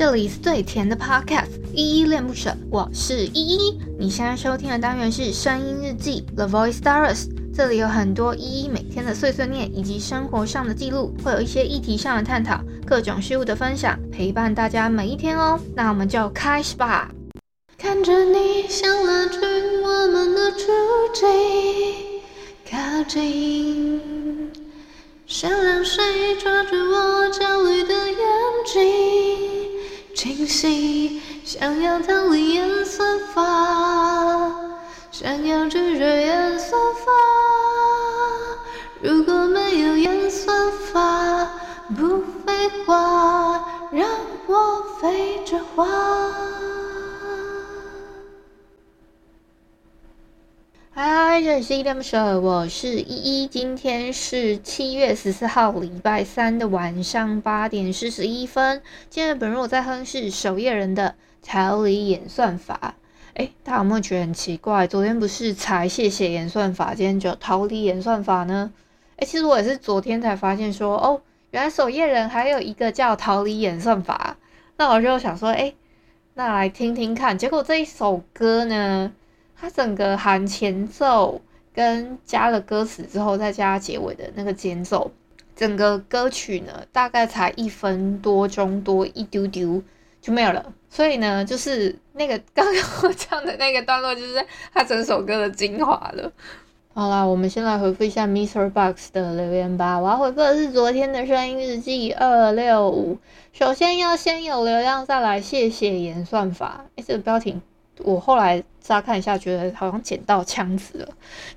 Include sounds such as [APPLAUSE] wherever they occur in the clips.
这里是最甜的 Podcast，依依恋不舍，我是依依。你现在收听的单元是声音日记 The Voice Diaries，这里有很多依依每天的碎碎念以及生活上的记录，会有一些议题上的探讨，各种事物的分享，陪伴大家每一天哦。那我们就开始吧。看着你像拉近我们的足迹，靠近，想让谁抓住我清晰，想要逃离演算法，想要拒绝演算法。如果没有颜色发，不废话，让我飞着花。这里是依依恋不舍，我是依依。今天是七月十四号，礼拜三的晚上八点四十一分。今天本日我在哼是守夜人的逃离演算法。诶，大家有没有觉得很奇怪？昨天不是才谢谢演算法，今天就逃离演算法呢？诶，其实我也是昨天才发现说，哦，原来守夜人还有一个叫逃离演算法。那我就想说，诶，那来听听看。结果这一首歌呢？它整个含前奏跟加了歌词之后，再加结尾的那个间奏，整个歌曲呢大概才一分多钟多一丢丢就没有了。所以呢，就是那个刚刚 [LAUGHS] 我唱的那个段落，就是它整首歌的精华了。好啦，我们先来回复一下 Mr. Box 的留言吧。我要回复的是昨天的声音日记二六五。首先要先有流量，再来谢谢演算法。诶，这个标题。我后来乍看一下，觉得好像捡到枪子了，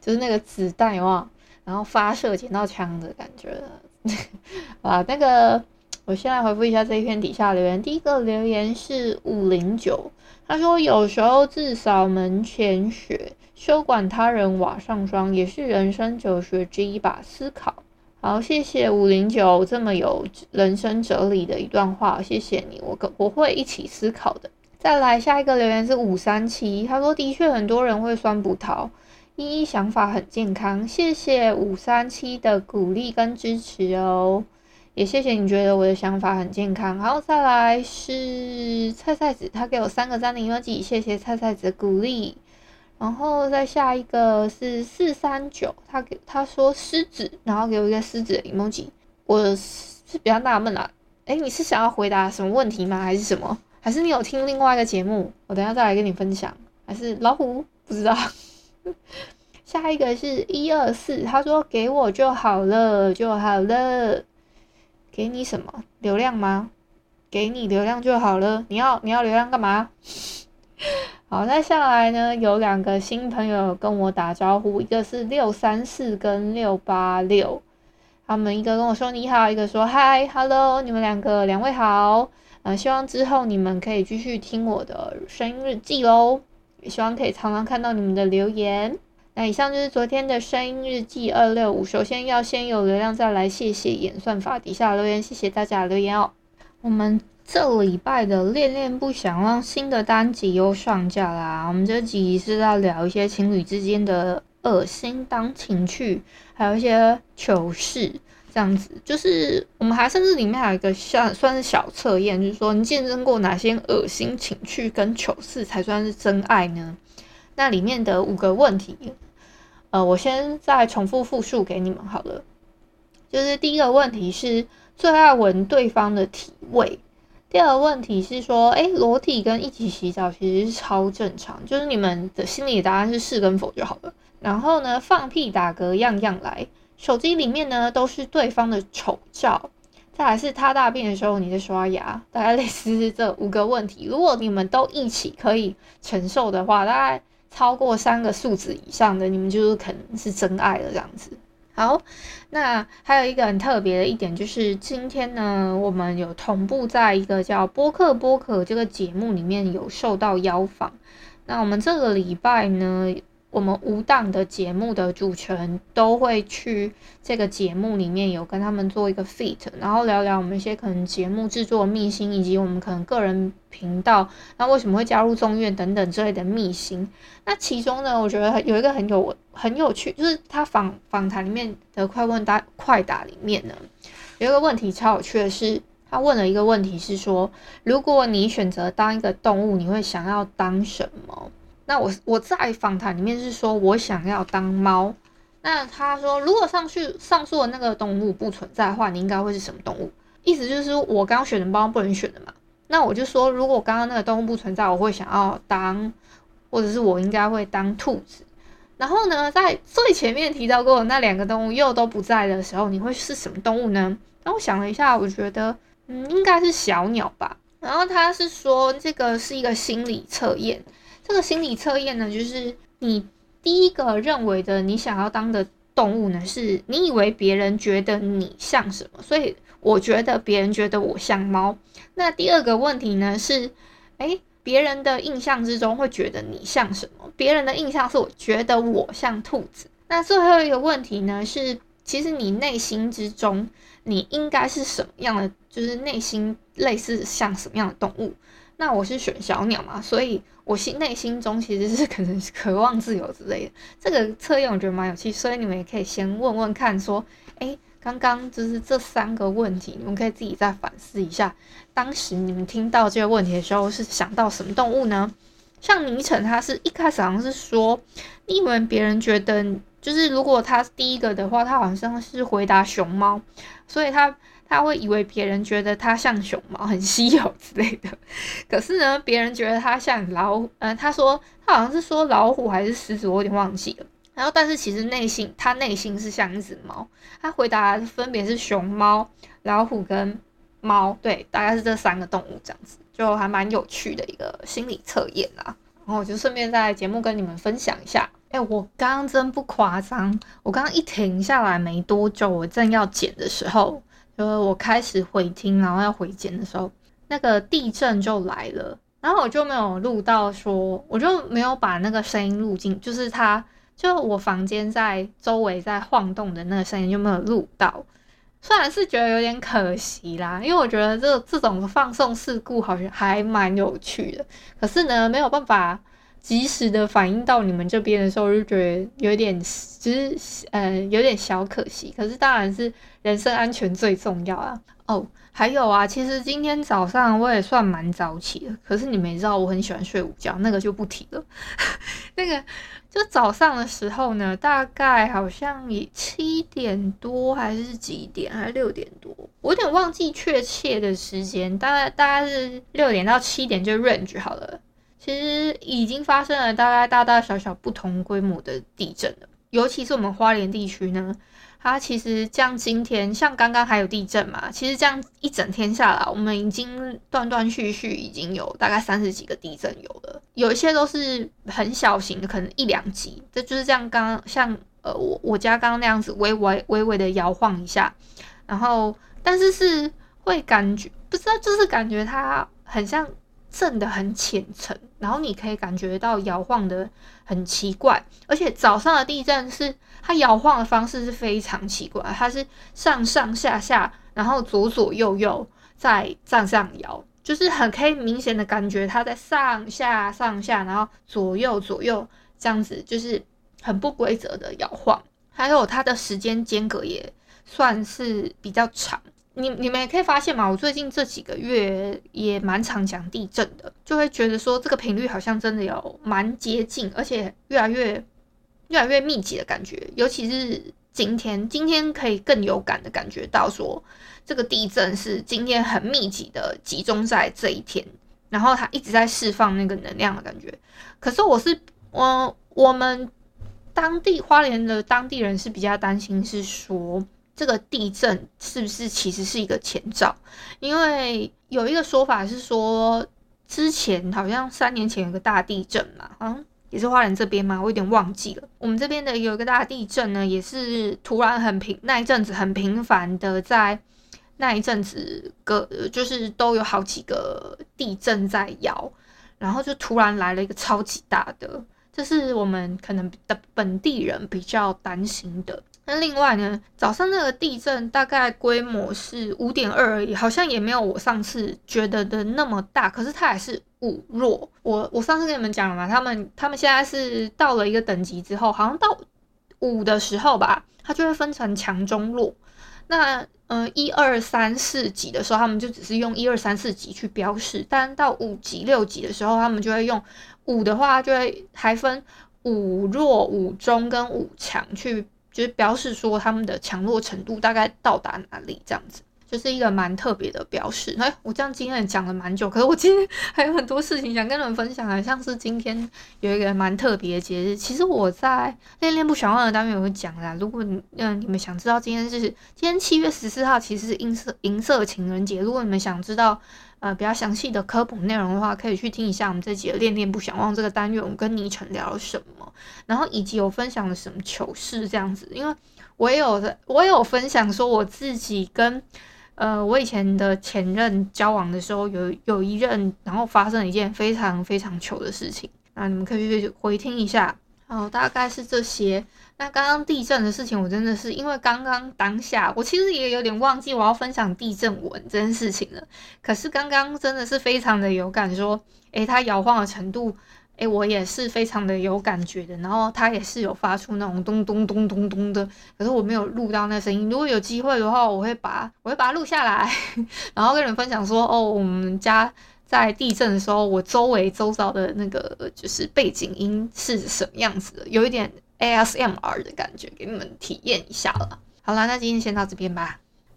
就是那个子弹哇，然后发射捡到枪的感觉。[LAUGHS] 啊，那个，我先来回复一下这一篇底下留言。第一个留言是五零九，他说有时候自扫门前雪，休管他人瓦上霜，也是人生哲学之一把思考。好，谢谢五零九这么有人生哲理的一段话，谢谢你，我我会一起思考的。再来下一个留言是五三七，他说的确很多人会酸葡萄，依依想法很健康，谢谢五三七的鼓励跟支持哦，也谢谢你觉得我的想法很健康。然后再来是菜菜子，他给我三个赞的 emoji，谢谢菜菜子的鼓励。然后再下一个是四三九，他给他说狮子，然后给我一个狮子的 emoji，我是比较纳闷啊，诶，你是想要回答什么问题吗？还是什么？还是你有听另外一个节目，我等下再来跟你分享。还是老虎不知道。[LAUGHS] 下一个是一二四，他说给我就好了就好了，给你什么流量吗？给你流量就好了。你要你要流量干嘛？[LAUGHS] 好，那下来呢，有两个新朋友跟我打招呼，一个是六三四跟六八六，他们一个跟我说你好，一个说嗨，hello，你们两个两位好。呃，希望之后你们可以继续听我的声音日记喽，也希望可以常常看到你们的留言。那以上就是昨天的声音日记二六五。首先要先有流量，再来谢谢演算法底下留言，谢谢大家留言哦。我们这礼拜的恋恋不想让新的单集又上架啦。我们这集是在聊一些情侣之间的恶心当情趣，还有一些糗事。这样子，就是我们还甚至里面还有一个像算是小测验，就是说你见证过哪些恶心情趣跟糗事才算是真爱呢？那里面的五个问题，呃，我先再重复复述给你们好了。就是第一个问题是最爱闻对方的体味，第二个问题是说，哎，裸体跟一起洗澡其实是超正常，就是你们的心里的答案是是跟否就好了。然后呢，放屁打嗝样样来。手机里面呢都是对方的丑照，再来是他大便的时候你在刷牙，大概类似是这五个问题。如果你们都一起可以承受的话，大概超过三个数字以上的，你们就是可能是真爱了这样子。好，那还有一个很特别的一点就是今天呢，我们有同步在一个叫播客播客这个节目里面有受到邀访。那我们这个礼拜呢，我们无档的节目的主持人都会去这个节目里面有跟他们做一个 fit，然后聊聊我们一些可能节目制作秘辛，以及我们可能个人频道，那为什么会加入综艺等等之类的秘辛。那其中呢，我觉得有一个很有很有趣，就是他访访谈里面的快问答快答里面呢，有一个问题超有趣的是，他问了一个问题是说，如果你选择当一个动物，你会想要当什么？那我我在访谈里面是说我想要当猫。那他说，如果上去上述的那个动物不存在的话，你应该会是什么动物？意思就是我刚选的猫不能选的嘛。那我就说，如果刚刚那个动物不存在，我会想要当，或者是我应该会当兔子。然后呢，在最前面提到过的那两个动物又都不在的时候，你会是什么动物呢？那我想了一下，我觉得。嗯，应该是小鸟吧。然后他是说，这个是一个心理测验。这个心理测验呢，就是你第一个认为的你想要当的动物呢，是你以为别人觉得你像什么？所以我觉得别人觉得我像猫。那第二个问题呢是，诶，别人的印象之中会觉得你像什么？别人的印象是我觉得我像兔子。那最后一个问题呢是，其实你内心之中。你应该是什么样的？就是内心类似像什么样的动物？那我是选小鸟嘛，所以我心内心中其实是 [LAUGHS] 可能是渴望自由之类的。这个测验我觉得蛮有趣，所以你们也可以先问问看，说，诶，刚刚就是这三个问题，你们可以自己再反思一下，当时你们听到这个问题的时候是想到什么动物呢？像倪晨，他是一开始好像是说，你以为别人觉得。就是如果他第一个的话，他好像是回答熊猫，所以他他会以为别人觉得他像熊猫，很稀有之类的。可是呢，别人觉得他像老虎，嗯、他说他好像是说老虎还是狮子，我有点忘记了。然后，但是其实内心他内心是像一只猫。他回答分别是熊猫、老虎跟猫，对，大概是这三个动物这样子，就还蛮有趣的一个心理测验啦。然后我就顺便在节目跟你们分享一下。哎、我刚刚真不夸张，我刚刚一停下来没多久，我正要剪的时候，就是我开始回听，然后要回剪的时候，那个地震就来了，然后我就没有录到说，我就没有把那个声音录进，就是它，就我房间在周围在晃动的那个声音就没有录到，虽然是觉得有点可惜啦，因为我觉得这这种放送事故好像还蛮有趣的，可是呢，没有办法。及时的反应到你们这边的时候，就觉得有点，其实呃有点小可惜。可是当然是人身安全最重要啊。哦，还有啊，其实今天早上我也算蛮早起的。可是你们也知道我很喜欢睡午觉，那个就不提了。[LAUGHS] 那个就早上的时候呢，大概好像也七点多还是几点，还是六点多，我有点忘记确切的时间，大概大概是六点到七点就 range 好了。其实已经发生了大概大大小小不同规模的地震了，尤其是我们花莲地区呢，它其实像今天像刚刚还有地震嘛，其实这样一整天下来，我们已经断断续续已经有大概三十几个地震有了，有一些都是很小型的，可能一两级，这就是这样刚像呃我我家刚刚那样子微微微微的摇晃一下，然后但是是会感觉不知道，就是感觉它很像。震得很浅层，然后你可以感觉到摇晃的很奇怪，而且早上的地震是它摇晃的方式是非常奇怪，它是上上下下，然后左左右右在上上摇，就是很可以明显的感觉它在上下上下，然后左右左右这样子，就是很不规则的摇晃，还有它的时间间隔也算是比较长。你你们也可以发现嘛，我最近这几个月也蛮常讲地震的，就会觉得说这个频率好像真的有蛮接近，而且越来越越来越密集的感觉。尤其是今天，今天可以更有感的感觉到说，这个地震是今天很密集的集中在这一天，然后它一直在释放那个能量的感觉。可是我是我我们当地花莲的当地人是比较担心，是说。这个地震是不是其实是一个前兆？因为有一个说法是说，之前好像三年前有个大地震嘛，好像也是花莲这边嘛，我有点忘记了。我们这边的有一个大地震呢，也是突然很频，那一阵子很频繁的在那一阵子个就是都有好几个地震在摇，然后就突然来了一个超级大的，这是我们可能的本地人比较担心的。那另外呢，早上那个地震大概规模是五点二而已，好像也没有我上次觉得的那么大，可是它还是五弱。我我上次跟你们讲了嘛，他们他们现在是到了一个等级之后，好像到五的时候吧，它就会分成强中弱。那嗯、呃一二三四级的时候，他们就只是用一二三四级去标示，但到五级六级的时候，他们就会用五的话就会还分五弱、五中跟五强去，就是标示说他们的强弱程度大概到达哪里这样子。就是一个蛮特别的标示。哎，我这样今天讲了蛮久，可是我今天 [LAUGHS] 还有很多事情想跟你们分享啊，像是今天有一个蛮特别的节日。其实我在恋恋不想忘的单元有讲啦。如果嗯、你们想知道今天是今天七月十四号，其实是银色银色情人节。如果你们想知道呃比较详细的科普内容的话，可以去听一下我们这集的恋恋不想忘这个单元，我跟倪晨聊了什么，然后以及有分享了什么糗事这样子。因为我也有的我也有分享说我自己跟。呃，我以前的前任交往的时候，有有一任，然后发生了一件非常非常糗的事情，那你们可以去回听一下。哦，大概是这些。那刚刚地震的事情，我真的是因为刚刚当下，我其实也有点忘记我要分享地震文这件事情了。可是刚刚真的是非常的有感，说，诶，它摇晃的程度。诶，我也是非常的有感觉的，然后它也是有发出那种咚咚咚咚咚的，可是我没有录到那声音。如果有机会的话，我会把我会把它录下来，[LAUGHS] 然后跟人分享说，哦，我们家在地震的时候，我周围周遭的那个就是背景音是什么样子的，有一点 ASMR 的感觉，给你们体验一下了。好啦，那今天先到这边吧。